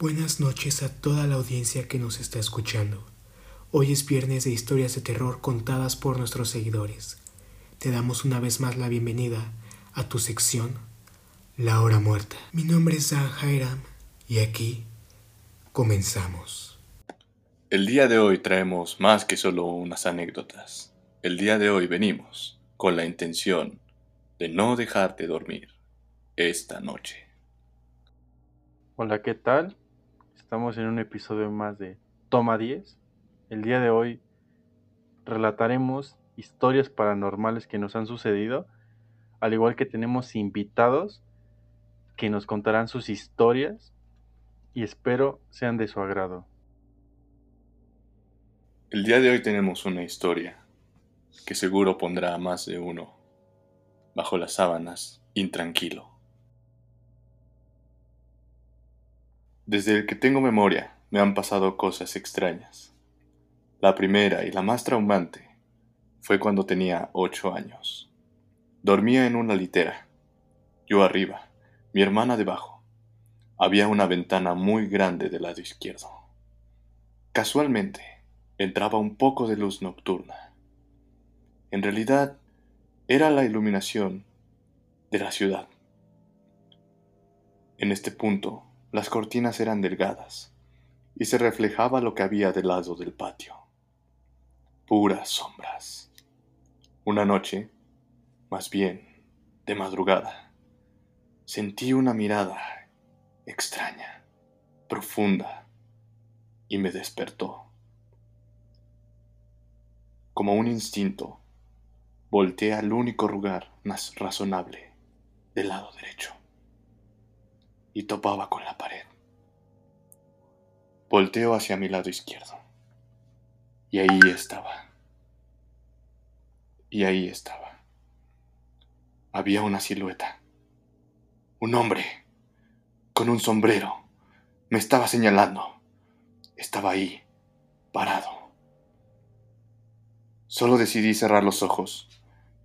Buenas noches a toda la audiencia que nos está escuchando. Hoy es viernes de historias de terror contadas por nuestros seguidores. Te damos una vez más la bienvenida a tu sección La Hora Muerta. Mi nombre es Zan Jairam y aquí comenzamos. El día de hoy traemos más que solo unas anécdotas. El día de hoy venimos con la intención de no dejarte dormir esta noche. Hola, ¿qué tal? Estamos en un episodio más de Toma 10. El día de hoy relataremos historias paranormales que nos han sucedido, al igual que tenemos invitados que nos contarán sus historias y espero sean de su agrado. El día de hoy tenemos una historia que seguro pondrá a más de uno bajo las sábanas intranquilo. Desde el que tengo memoria me han pasado cosas extrañas. La primera y la más traumante fue cuando tenía ocho años. Dormía en una litera, yo arriba, mi hermana debajo. Había una ventana muy grande del lado izquierdo. Casualmente entraba un poco de luz nocturna. En realidad era la iluminación de la ciudad. En este punto las cortinas eran delgadas y se reflejaba lo que había del lado del patio. Puras sombras. Una noche, más bien de madrugada, sentí una mirada extraña, profunda, y me despertó. Como un instinto, volteé al único lugar más razonable del lado derecho y topaba con la pared. Volteo hacia mi lado izquierdo. Y ahí estaba. Y ahí estaba. Había una silueta. Un hombre. Con un sombrero. Me estaba señalando. Estaba ahí. Parado. Solo decidí cerrar los ojos.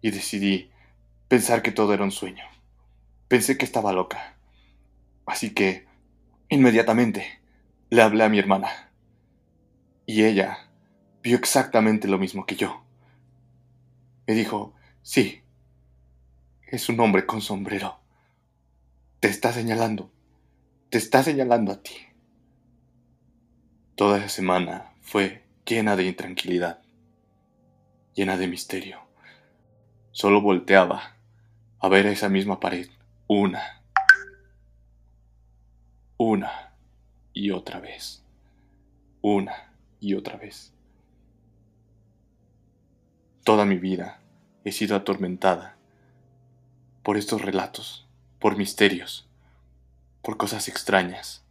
Y decidí pensar que todo era un sueño. Pensé que estaba loca Así que, inmediatamente, le hablé a mi hermana. Y ella vio exactamente lo mismo que yo. Me dijo, sí, es un hombre con sombrero. Te está señalando. Te está señalando a ti. Toda esa semana fue llena de intranquilidad, llena de misterio. Solo volteaba a ver esa misma pared una una y otra vez, una y otra vez. Toda mi vida he sido atormentada por estos relatos, por misterios, por cosas extrañas,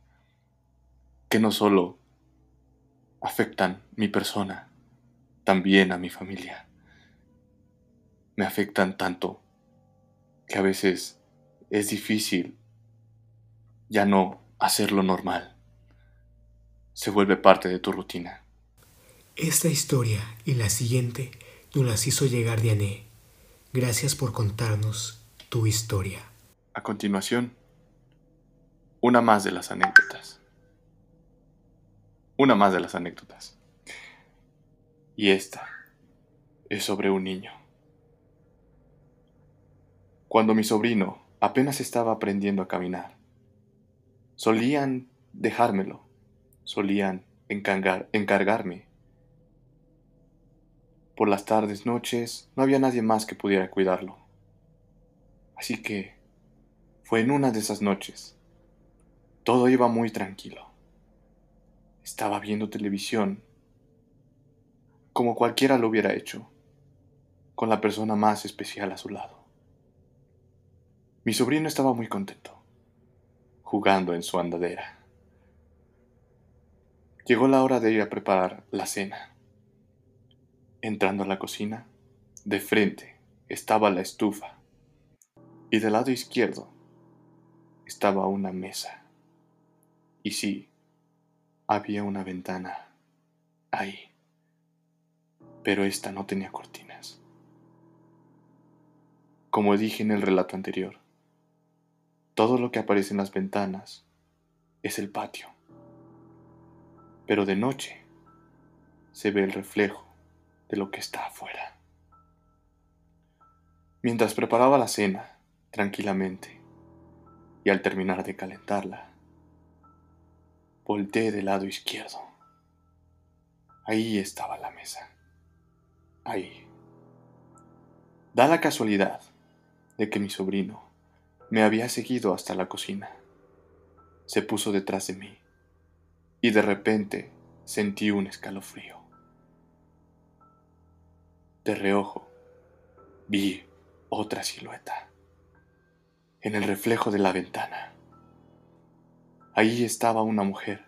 que no solo afectan mi persona, también a mi familia. Me afectan tanto que a veces es difícil ya no hacerlo normal. Se vuelve parte de tu rutina. Esta historia y la siguiente nos las hizo llegar Diane. Gracias por contarnos tu historia. A continuación, una más de las anécdotas. Una más de las anécdotas. Y esta es sobre un niño. Cuando mi sobrino apenas estaba aprendiendo a caminar, Solían dejármelo, solían encargarme. Por las tardes, noches, no había nadie más que pudiera cuidarlo. Así que fue en una de esas noches. Todo iba muy tranquilo. Estaba viendo televisión, como cualquiera lo hubiera hecho, con la persona más especial a su lado. Mi sobrino estaba muy contento jugando en su andadera. Llegó la hora de ir a preparar la cena. Entrando a la cocina, de frente estaba la estufa y del lado izquierdo estaba una mesa. Y sí, había una ventana ahí, pero esta no tenía cortinas. Como dije en el relato anterior, todo lo que aparece en las ventanas es el patio, pero de noche se ve el reflejo de lo que está afuera. Mientras preparaba la cena tranquilamente y al terminar de calentarla, volteé del lado izquierdo. Ahí estaba la mesa. Ahí. Da la casualidad de que mi sobrino me había seguido hasta la cocina. Se puso detrás de mí y de repente sentí un escalofrío. De reojo vi otra silueta en el reflejo de la ventana. Ahí estaba una mujer,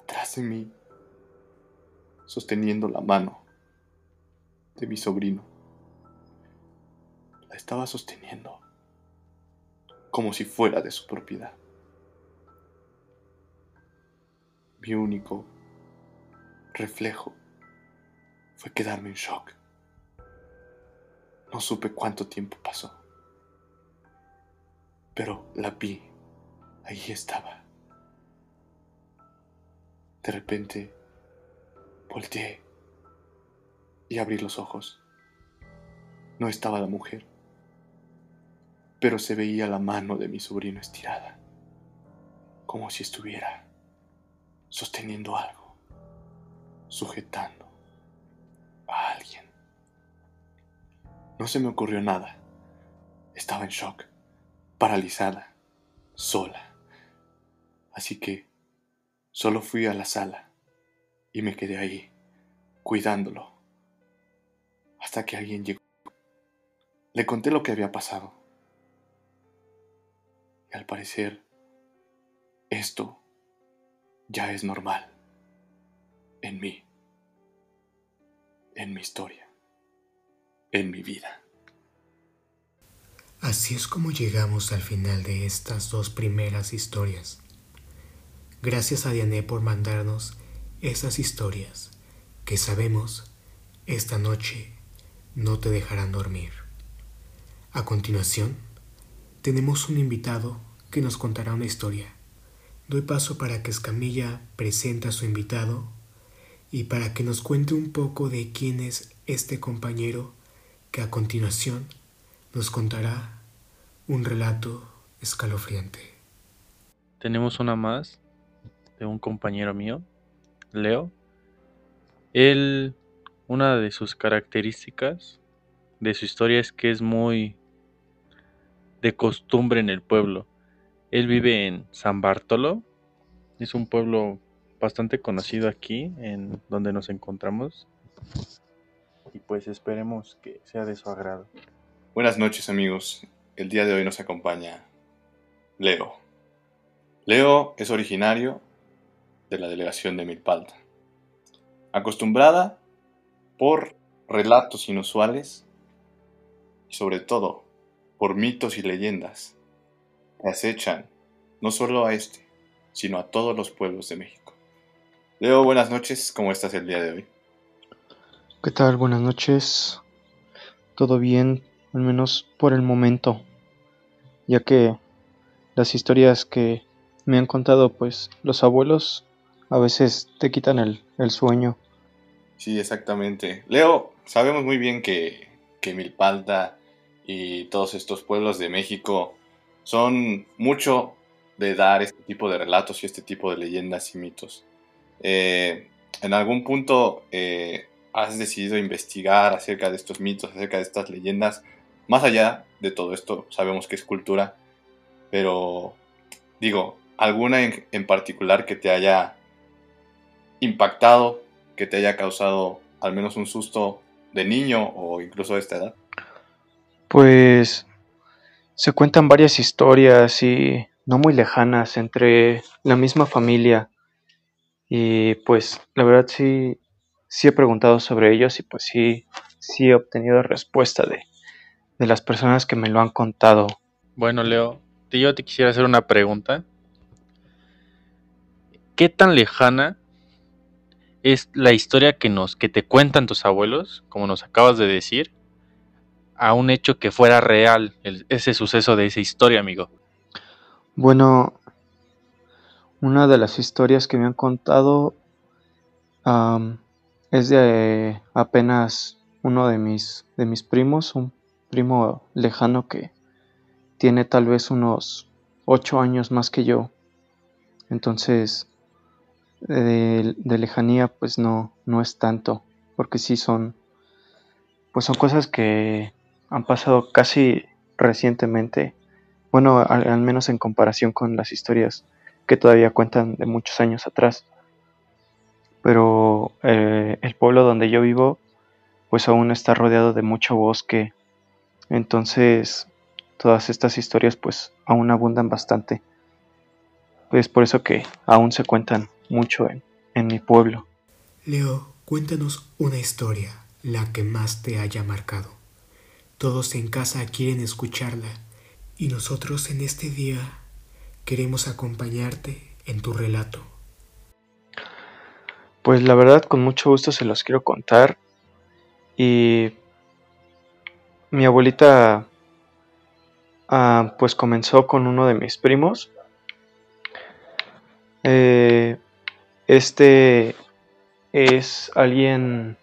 atrás de mí, sosteniendo la mano de mi sobrino. La estaba sosteniendo como si fuera de su propiedad. Mi único reflejo fue quedarme en shock. No supe cuánto tiempo pasó, pero la vi, ahí estaba. De repente, volteé y abrí los ojos. No estaba la mujer, pero se veía la mano de mi sobrino estirada, como si estuviera sosteniendo algo, sujetando a alguien. No se me ocurrió nada. Estaba en shock, paralizada, sola. Así que solo fui a la sala y me quedé ahí, cuidándolo, hasta que alguien llegó. Le conté lo que había pasado. Y al parecer, esto ya es normal en mí, en mi historia, en mi vida. Así es como llegamos al final de estas dos primeras historias. Gracias a Diane por mandarnos esas historias que sabemos esta noche no te dejarán dormir. A continuación, tenemos un invitado que nos contará una historia. Doy paso para que Escamilla presente a su invitado y para que nos cuente un poco de quién es este compañero que a continuación nos contará un relato escalofriante. Tenemos una más de un compañero mío, Leo. Él, una de sus características de su historia es que es muy de costumbre en el pueblo. Él vive en San Bartolo, es un pueblo bastante conocido aquí, en donde nos encontramos. Y pues esperemos que sea de su agrado. Buenas noches amigos, el día de hoy nos acompaña Leo. Leo es originario de la delegación de Milpalta. Acostumbrada por relatos inusuales y sobre todo por mitos y leyendas que acechan no solo a este, sino a todos los pueblos de México. Leo, buenas noches, ¿cómo estás el día de hoy? ¿Qué tal? Buenas noches. Todo bien, al menos por el momento, ya que las historias que me han contado pues los abuelos a veces te quitan el, el sueño. Sí, exactamente. Leo, sabemos muy bien que, que Milpalta y todos estos pueblos de México son mucho de dar este tipo de relatos y este tipo de leyendas y mitos. Eh, en algún punto eh, has decidido investigar acerca de estos mitos, acerca de estas leyendas. Más allá de todo esto, sabemos que es cultura, pero digo, alguna en, en particular que te haya impactado, que te haya causado al menos un susto de niño o incluso de esta edad. Pues se cuentan varias historias y no muy lejanas entre la misma familia. Y pues la verdad sí, sí he preguntado sobre ellos y pues sí, sí he obtenido respuesta de, de las personas que me lo han contado. Bueno, Leo, yo te quisiera hacer una pregunta. ¿Qué tan lejana es la historia que nos que te cuentan tus abuelos, como nos acabas de decir, a un hecho que fuera real, ese suceso de esa historia, amigo? Bueno, una de las historias que me han contado es de apenas uno de mis, de mis primos, un primo lejano que tiene tal vez unos ocho años más que yo. Entonces, de, lejanía, pues no, no es tanto, porque sí son, pues son cosas que han pasado casi recientemente, bueno, al, menos en comparación con las historias que todavía cuentan de muchos años atrás. Pero eh, el pueblo donde yo vivo, pues aún está rodeado de mucho bosque, entonces todas estas historias pues aún abundan bastante. Es por eso que aún se cuentan mucho en, en mi pueblo. Leo, cuéntanos una historia, la que más te haya marcado. Todos en casa quieren escucharla y nosotros en este día queremos acompañarte en tu relato. Pues la verdad con mucho gusto se los quiero contar y mi abuelita ah, pues comenzó con uno de mis primos. Eh, este es alguien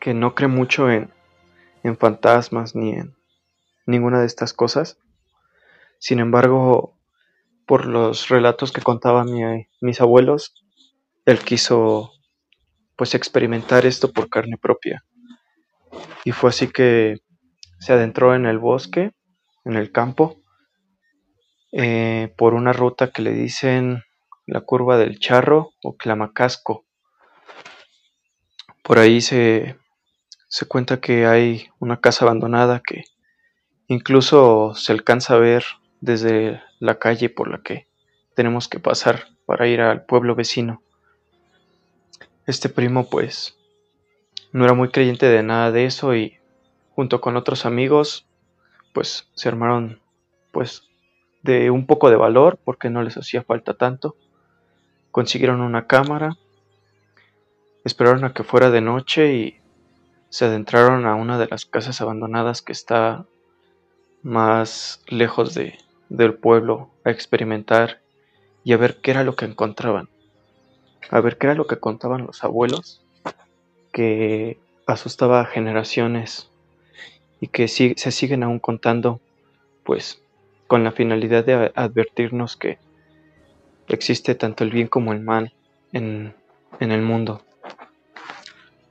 que no cree mucho en, en fantasmas ni en ninguna de estas cosas. Sin embargo, por los relatos que contaban mis abuelos, él quiso pues experimentar esto por carne propia. Y fue así que se adentró en el bosque, en el campo, eh, por una ruta que le dicen la curva del charro o clamacasco. Por ahí se, se cuenta que hay una casa abandonada que incluso se alcanza a ver desde la calle por la que tenemos que pasar para ir al pueblo vecino. Este primo pues no era muy creyente de nada de eso y junto con otros amigos, pues se armaron pues de un poco de valor porque no les hacía falta tanto. Consiguieron una cámara, esperaron a que fuera de noche y se adentraron a una de las casas abandonadas que está más lejos de, del pueblo a experimentar y a ver qué era lo que encontraban. A ver qué era lo que contaban los abuelos que asustaba a generaciones y que se siguen aún contando, pues con la finalidad de advertirnos que existe tanto el bien como el mal en, en el mundo.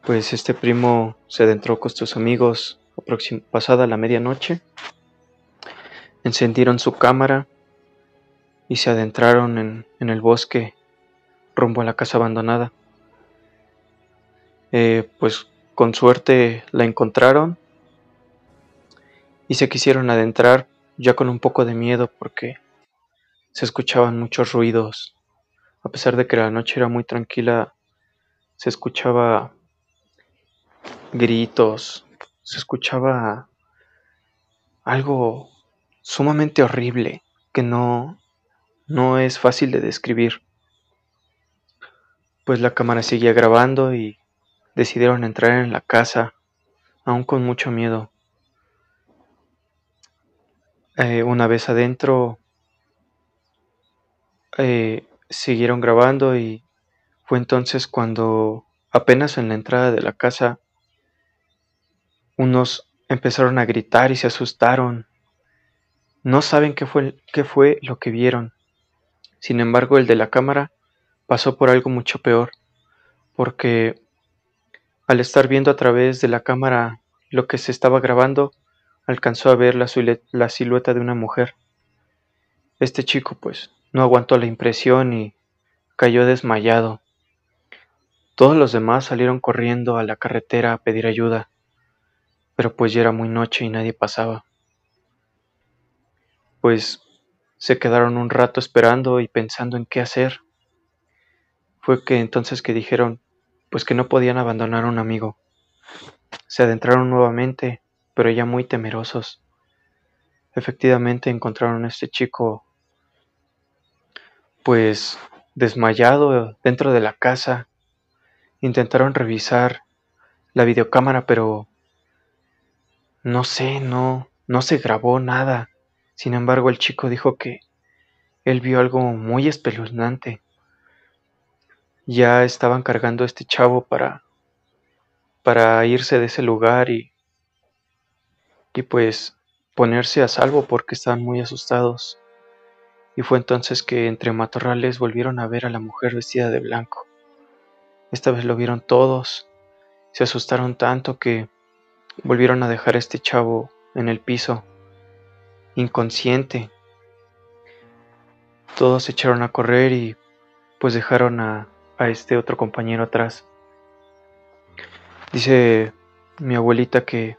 Pues este primo se adentró con sus amigos pasada la medianoche, encendieron su cámara y se adentraron en, en el bosque rumbo a la casa abandonada. Eh, pues con suerte la encontraron y se quisieron adentrar ya con un poco de miedo porque se escuchaban muchos ruidos. A pesar de que la noche era muy tranquila, se escuchaba gritos, se escuchaba algo sumamente horrible que no no es fácil de describir. Pues la cámara seguía grabando y decidieron entrar en la casa, aún con mucho miedo. Eh, una vez adentro, eh, siguieron grabando y fue entonces cuando apenas en la entrada de la casa, unos empezaron a gritar y se asustaron. No saben qué fue, qué fue lo que vieron. Sin embargo, el de la cámara pasó por algo mucho peor, porque al estar viendo a través de la cámara lo que se estaba grabando, alcanzó a ver la, la silueta de una mujer. Este chico pues no aguantó la impresión y cayó desmayado. Todos los demás salieron corriendo a la carretera a pedir ayuda, pero pues ya era muy noche y nadie pasaba. Pues se quedaron un rato esperando y pensando en qué hacer. Fue que entonces que dijeron, pues que no podían abandonar a un amigo. Se adentraron nuevamente, pero ya muy temerosos. Efectivamente encontraron a este chico, pues desmayado dentro de la casa. Intentaron revisar la videocámara, pero no sé, no, no se grabó nada. Sin embargo, el chico dijo que él vio algo muy espeluznante, ya estaban cargando a este chavo para, para irse de ese lugar y, y pues ponerse a salvo porque estaban muy asustados. Y fue entonces que entre matorrales volvieron a ver a la mujer vestida de blanco. Esta vez lo vieron todos, se asustaron tanto que volvieron a dejar a este chavo en el piso, inconsciente. Todos se echaron a correr y pues dejaron a, a este otro compañero atrás. Dice mi abuelita que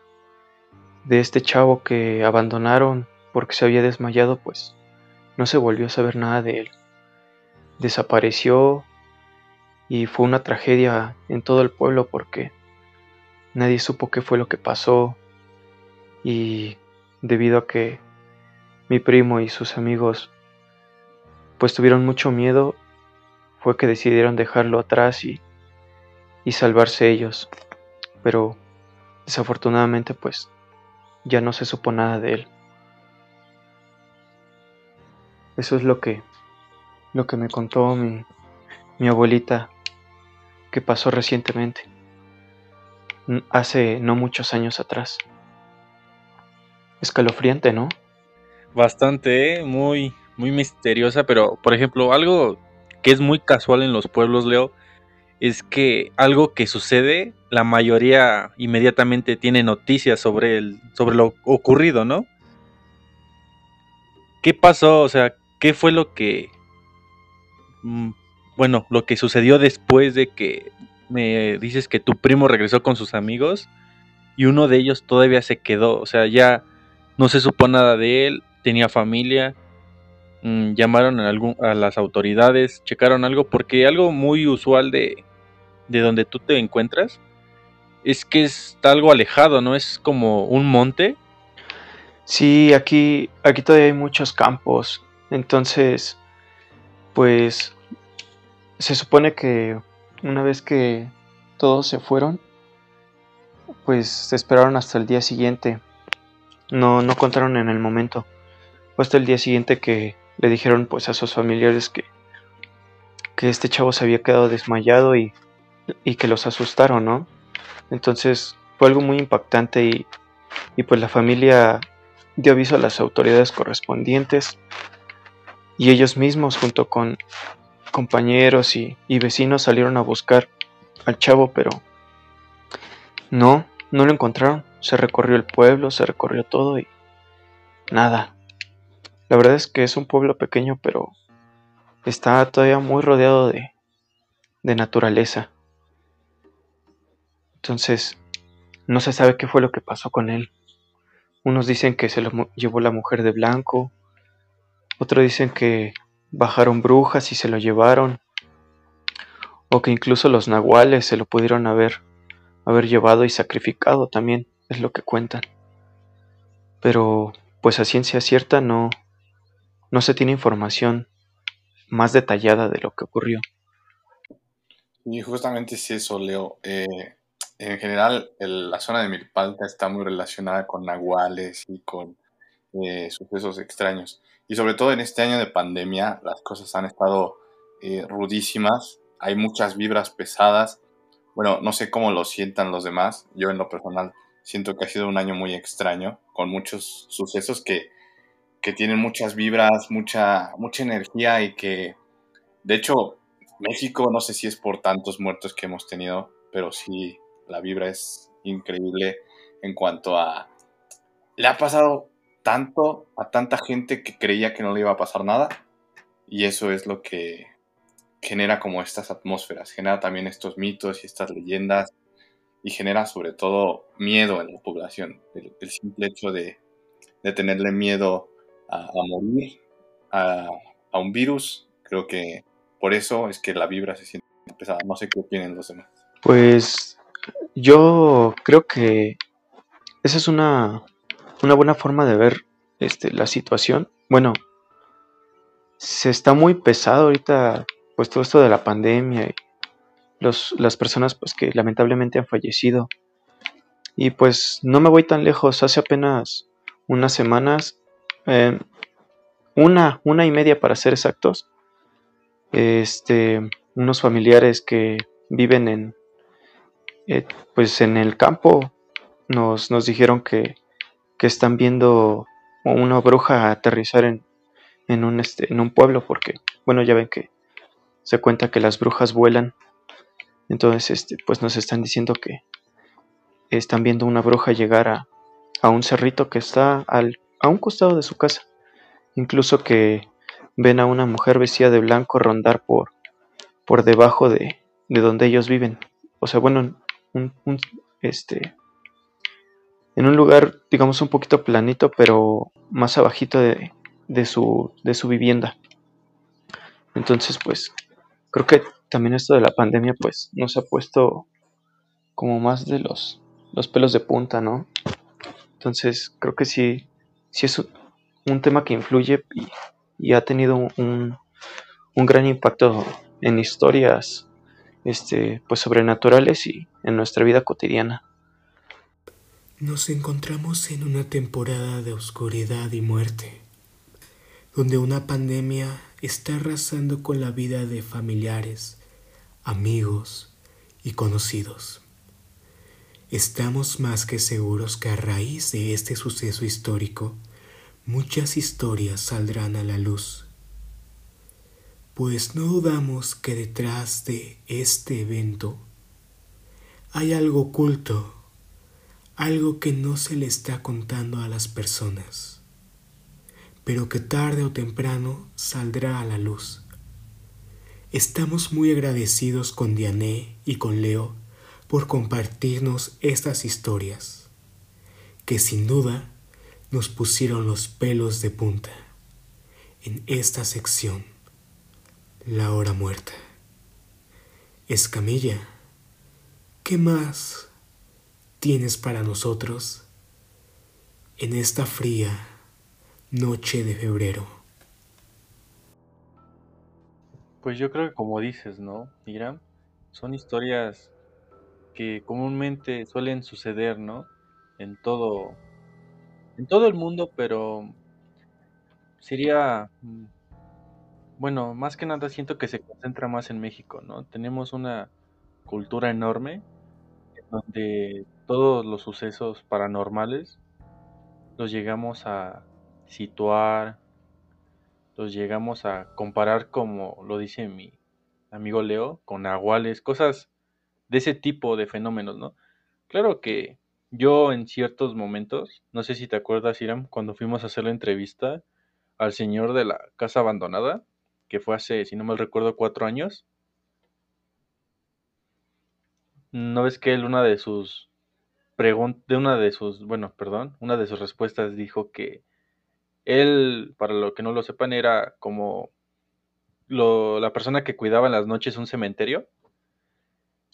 de este chavo que abandonaron porque se había desmayado, pues no se volvió a saber nada de él. Desapareció y fue una tragedia en todo el pueblo porque nadie supo qué fue lo que pasó y debido a que mi primo y sus amigos pues tuvieron mucho miedo fue que decidieron dejarlo atrás y, y salvarse ellos. Pero desafortunadamente pues ya no se supo nada de él. Eso es lo que lo que me contó mi, mi abuelita que pasó recientemente hace no muchos años atrás escalofriante, ¿no? Bastante, ¿eh? muy, muy misteriosa, pero por ejemplo, algo que es muy casual en los pueblos, Leo, es que algo que sucede, la mayoría inmediatamente tiene noticias sobre, el, sobre lo ocurrido, ¿no? ¿Qué pasó? O sea, ¿qué fue lo que... Mm, bueno, lo que sucedió después de que me dices que tu primo regresó con sus amigos y uno de ellos todavía se quedó? O sea, ya no se supo nada de él, tenía familia. Mm, llamaron a, algún, a las autoridades, checaron algo, porque algo muy usual de, de donde tú te encuentras es que está algo alejado, ¿no? Es como un monte. Sí, aquí, aquí todavía hay muchos campos. Entonces, pues se supone que una vez que todos se fueron, pues se esperaron hasta el día siguiente no, no contaron en el momento. Fue hasta el día siguiente que le dijeron pues a sus familiares que, que este chavo se había quedado desmayado y, y que los asustaron, ¿no? Entonces fue algo muy impactante y, y pues la familia dio aviso a las autoridades correspondientes y ellos mismos junto con compañeros y, y, vecinos salieron a buscar al chavo, pero no, no lo encontraron. Se recorrió el pueblo, se recorrió todo y nada. La verdad es que es un pueblo pequeño, pero está todavía muy rodeado de, de naturaleza. Entonces, no se sabe qué fue lo que pasó con él. Unos dicen que se lo llevó la mujer de blanco, otros dicen que bajaron brujas y se lo llevaron, o que incluso los nahuales se lo pudieron haber, haber llevado y sacrificado también es lo que cuentan. Pero, pues a ciencia cierta no, no se tiene información más detallada de lo que ocurrió. Y justamente es eso, Leo. Eh, en general, la zona de Milpalta está muy relacionada con nahuales y con eh, sucesos extraños. Y sobre todo en este año de pandemia, las cosas han estado eh, rudísimas. Hay muchas vibras pesadas. Bueno, no sé cómo lo sientan los demás. Yo en lo personal Siento que ha sido un año muy extraño, con muchos sucesos que, que tienen muchas vibras, mucha, mucha energía y que, de hecho, México, no sé si es por tantos muertos que hemos tenido, pero sí, la vibra es increíble en cuanto a... Le ha pasado a tanta gente que creía que no le iba a pasar nada y eso es lo que genera como estas atmósferas, genera también estos mitos y estas leyendas y genera sobre todo miedo en la población. El, simple hecho de, tenerle miedo a, morir, a, un virus, creo que por eso es que la vibra se siente pesada. No sé qué opinan los demás. Pues yo creo que esa es una, una buena forma de ver este, la situación. Bueno, se está muy pesado ahorita, pues todo esto de la pandemia y las personas pues que lamentablemente han fallecido. Y pues no me voy tan lejos, hace apenas unas semanas, em, una, una y media para ser exactos, este, unos familiares que viven en, eh, pues en el campo, nos, nos dijeron que, que están viendo una bruja aterrizar en, en, un, este, en un pueblo, porque, bueno, ya ven que se cuenta que las brujas vuelan. Entonces, este, pues nos están diciendo que están viendo una bruja llegar a, a un cerrito que está al, a un costado de su casa. Incluso que ven a una mujer vestida de blanco rondar por, por debajo de, de donde ellos viven. O sea, bueno, un, este, en un lugar, digamos, un poquito planito, pero más abajito de, de, su, de su vivienda. Entonces, pues, creo que también esto de la pandemia, pues, nos ha puesto como más de los, los pelos de punta, ¿no? Entonces, creo que sí, sí es un tema que influye y, y ha tenido un, un, gran impacto en historias este, pues sobrenaturales y en nuestra vida cotidiana. Nos encontramos en una temporada de oscuridad y muerte, donde una pandemia está arrasando con la vida de familiares, amigos y conocidos. Estamos más que seguros que a raíz de este suceso histórico, muchas historias saldrán a la luz. Pues no dudamos que detrás de este evento hay algo oculto, algo que no se le está contando a las personas, pero que tarde o temprano saldrá a la luz. Estamos muy agradecidos con Diané y con Leo por compartirnos estas historias, que sin duda nos pusieron los pelos de punta en esta sección, la hora muerta. Escamilla, ¿qué más tienes para nosotros en esta fría noche de febrero? Pues yo creo que como dices, ¿no, Mira, Son historias que comúnmente suelen suceder, ¿no? En todo, en todo el mundo, pero sería, mm, bueno, más que nada siento que se concentra más en México, ¿no? Tenemos una cultura enorme donde todos los sucesos paranormales los llegamos a situar, los llegamos a comparar como lo dice mi amigo Leo, con aguales, cosas de ese tipo de fenómenos, ¿no? Claro que yo en ciertos momentos, no sé si te acuerdas, Iram, cuando fuimos a hacer la entrevista al señor de la casa abandonada, que fue hace, si no mal recuerdo, cuatro años. ¿No ves que él una de sus de una de sus, bueno, perdón, una de sus respuestas dijo que él, para lo que no lo sepan, era como lo, la persona que cuidaba en las noches un cementerio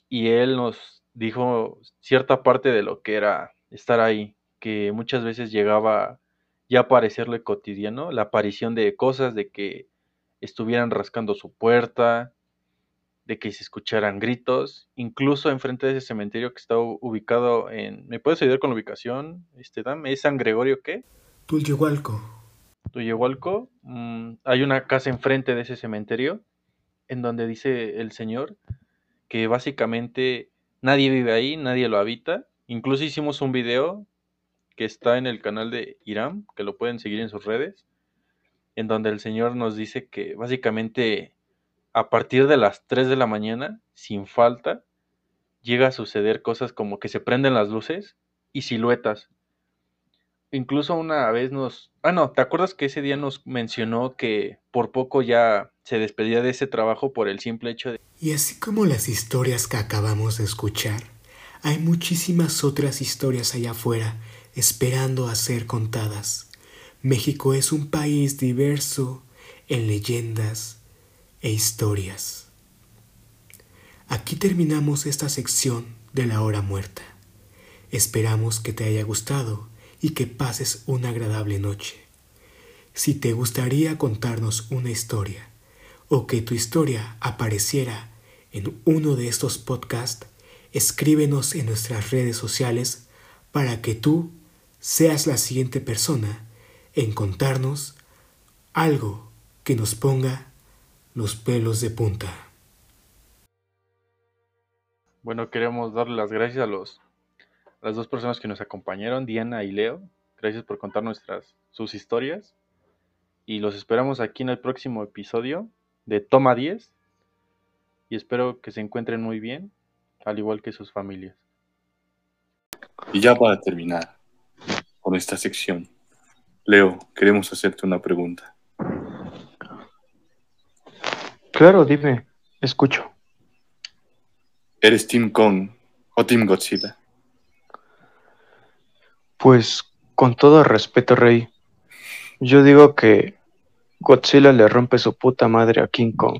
y él nos dijo cierta parte de lo que era estar ahí, que muchas veces llegaba ya a parecerle cotidiano, la aparición de cosas, de que estuvieran rascando su puerta, de que se escucharan gritos, incluso enfrente de ese cementerio que está ubicado en... ¿Me puedes ayudar con la ubicación, este Dam? ¿Es San Gregorio qué? Tulyehualco. Tulyehualco. Mm, hay una casa enfrente de ese cementerio en donde dice el señor que básicamente nadie vive ahí, nadie lo habita. Incluso hicimos un video que está en el canal de Irán, que lo pueden seguir en sus redes, en donde el señor nos dice que básicamente a partir de las 3 de la mañana, sin falta, llega a suceder cosas como que se prenden las luces y siluetas. Incluso una vez nos... Ah, no, ¿te acuerdas que ese día nos mencionó que por poco ya se despedía de ese trabajo por el simple hecho de... Y así como las historias que acabamos de escuchar, hay muchísimas otras historias allá afuera esperando a ser contadas. México es un país diverso en leyendas e historias. Aquí terminamos esta sección de la hora muerta. Esperamos que te haya gustado y que pases una agradable noche. Si te gustaría contarnos una historia, o que tu historia apareciera en uno de estos podcasts, escríbenos en nuestras redes sociales para que tú seas la siguiente persona en contarnos algo que nos ponga los pelos de punta. Bueno, queremos darle las gracias a los a las dos personas que nos acompañaron, Diana y Leo. Gracias por contar nuestras sus historias. Y los esperamos aquí en el próximo episodio de Toma 10. Y espero que se encuentren muy bien, al igual que sus familias. Y ya para terminar con esta sección, Leo, queremos hacerte una pregunta. Claro, dime, escucho. ¿Eres Team Kong o Team Godzilla? Pues con todo respeto, Rey, yo digo que Godzilla le rompe su puta madre a King Kong.